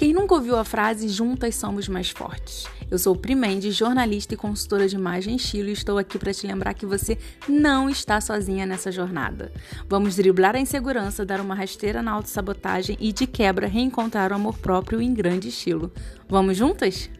Quem nunca ouviu a frase juntas somos mais fortes? Eu sou Primendi, jornalista e consultora de imagem estilo e estou aqui para te lembrar que você não está sozinha nessa jornada. Vamos driblar a insegurança, dar uma rasteira na autossabotagem e de quebra reencontrar o amor próprio em grande estilo. Vamos juntas?